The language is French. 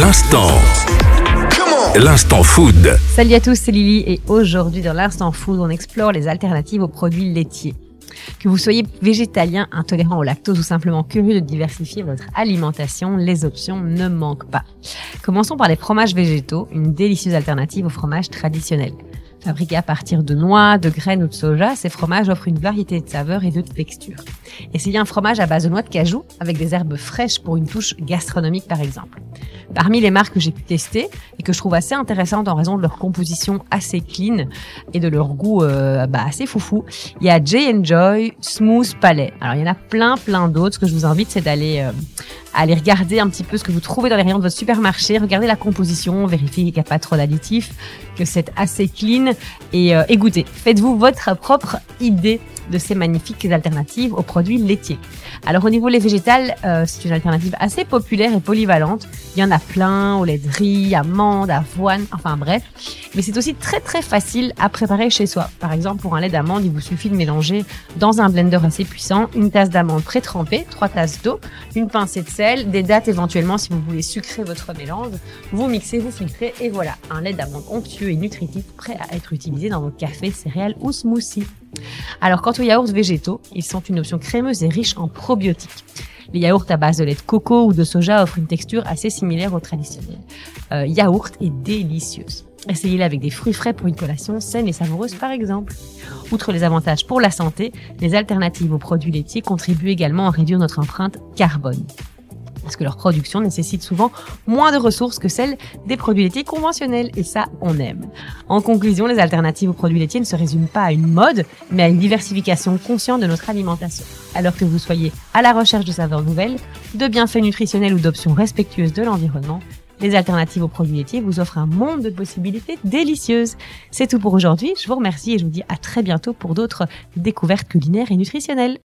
L'instant. L'instant food. Salut à tous, c'est Lily et aujourd'hui dans l'instant food, on explore les alternatives aux produits laitiers. Que vous soyez végétalien, intolérant au lactose ou simplement curieux de diversifier votre alimentation, les options ne manquent pas. Commençons par les fromages végétaux, une délicieuse alternative aux fromages traditionnels. Fabriqués à partir de noix, de graines ou de soja, ces fromages offrent une variété de saveurs et de textures. Essayez un fromage à base de noix de cajou avec des herbes fraîches pour une touche gastronomique par exemple. Parmi les marques que j'ai pu tester et que je trouve assez intéressantes en raison de leur composition assez clean et de leur goût euh, bah, assez foufou, il y a J Smooth Palais. Alors il y en a plein plein d'autres. Ce que je vous invite c'est d'aller euh, aller regarder un petit peu ce que vous trouvez dans les rayons de votre supermarché, regardez la composition, vérifiez qu'il n'y a pas trop d'additifs, que c'est assez clean et, euh. Faites-vous votre propre idée de ces magnifiques alternatives aux produits laitiers. Alors au niveau les végétales, euh, c'est une alternative assez populaire et polyvalente. Il y en a plein, au lait de riz, amandes, avoine, enfin bref. Mais c'est aussi très très facile à préparer chez soi. Par exemple, pour un lait d'amande, il vous suffit de mélanger dans un blender assez puissant une tasse d'amande pré-trempée, trois tasses d'eau, une pincée de sel, des dattes éventuellement si vous voulez sucrer votre mélange. Vous mixez, vous filtrez et voilà, un lait d'amande onctueux et nutritif prêt à être utilisé dans vos cafés, céréales ou smoothies. Alors quant aux yaourts végétaux, ils sont une option crémeuse et riche en probiotiques. Les yaourts à base de lait de coco ou de soja offrent une texture assez similaire au traditionnel. Euh, yaourt est délicieuse. Essayez-les avec des fruits frais pour une collation saine et savoureuse par exemple. Outre les avantages pour la santé, les alternatives aux produits laitiers contribuent également à réduire notre empreinte carbone parce que leur production nécessite souvent moins de ressources que celles des produits laitiers conventionnels, et ça, on aime. En conclusion, les alternatives aux produits laitiers ne se résument pas à une mode, mais à une diversification consciente de notre alimentation. Alors que vous soyez à la recherche de saveurs nouvelles, de bienfaits nutritionnels ou d'options respectueuses de l'environnement, les alternatives aux produits laitiers vous offrent un monde de possibilités délicieuses. C'est tout pour aujourd'hui. Je vous remercie et je vous dis à très bientôt pour d'autres découvertes culinaires et nutritionnelles.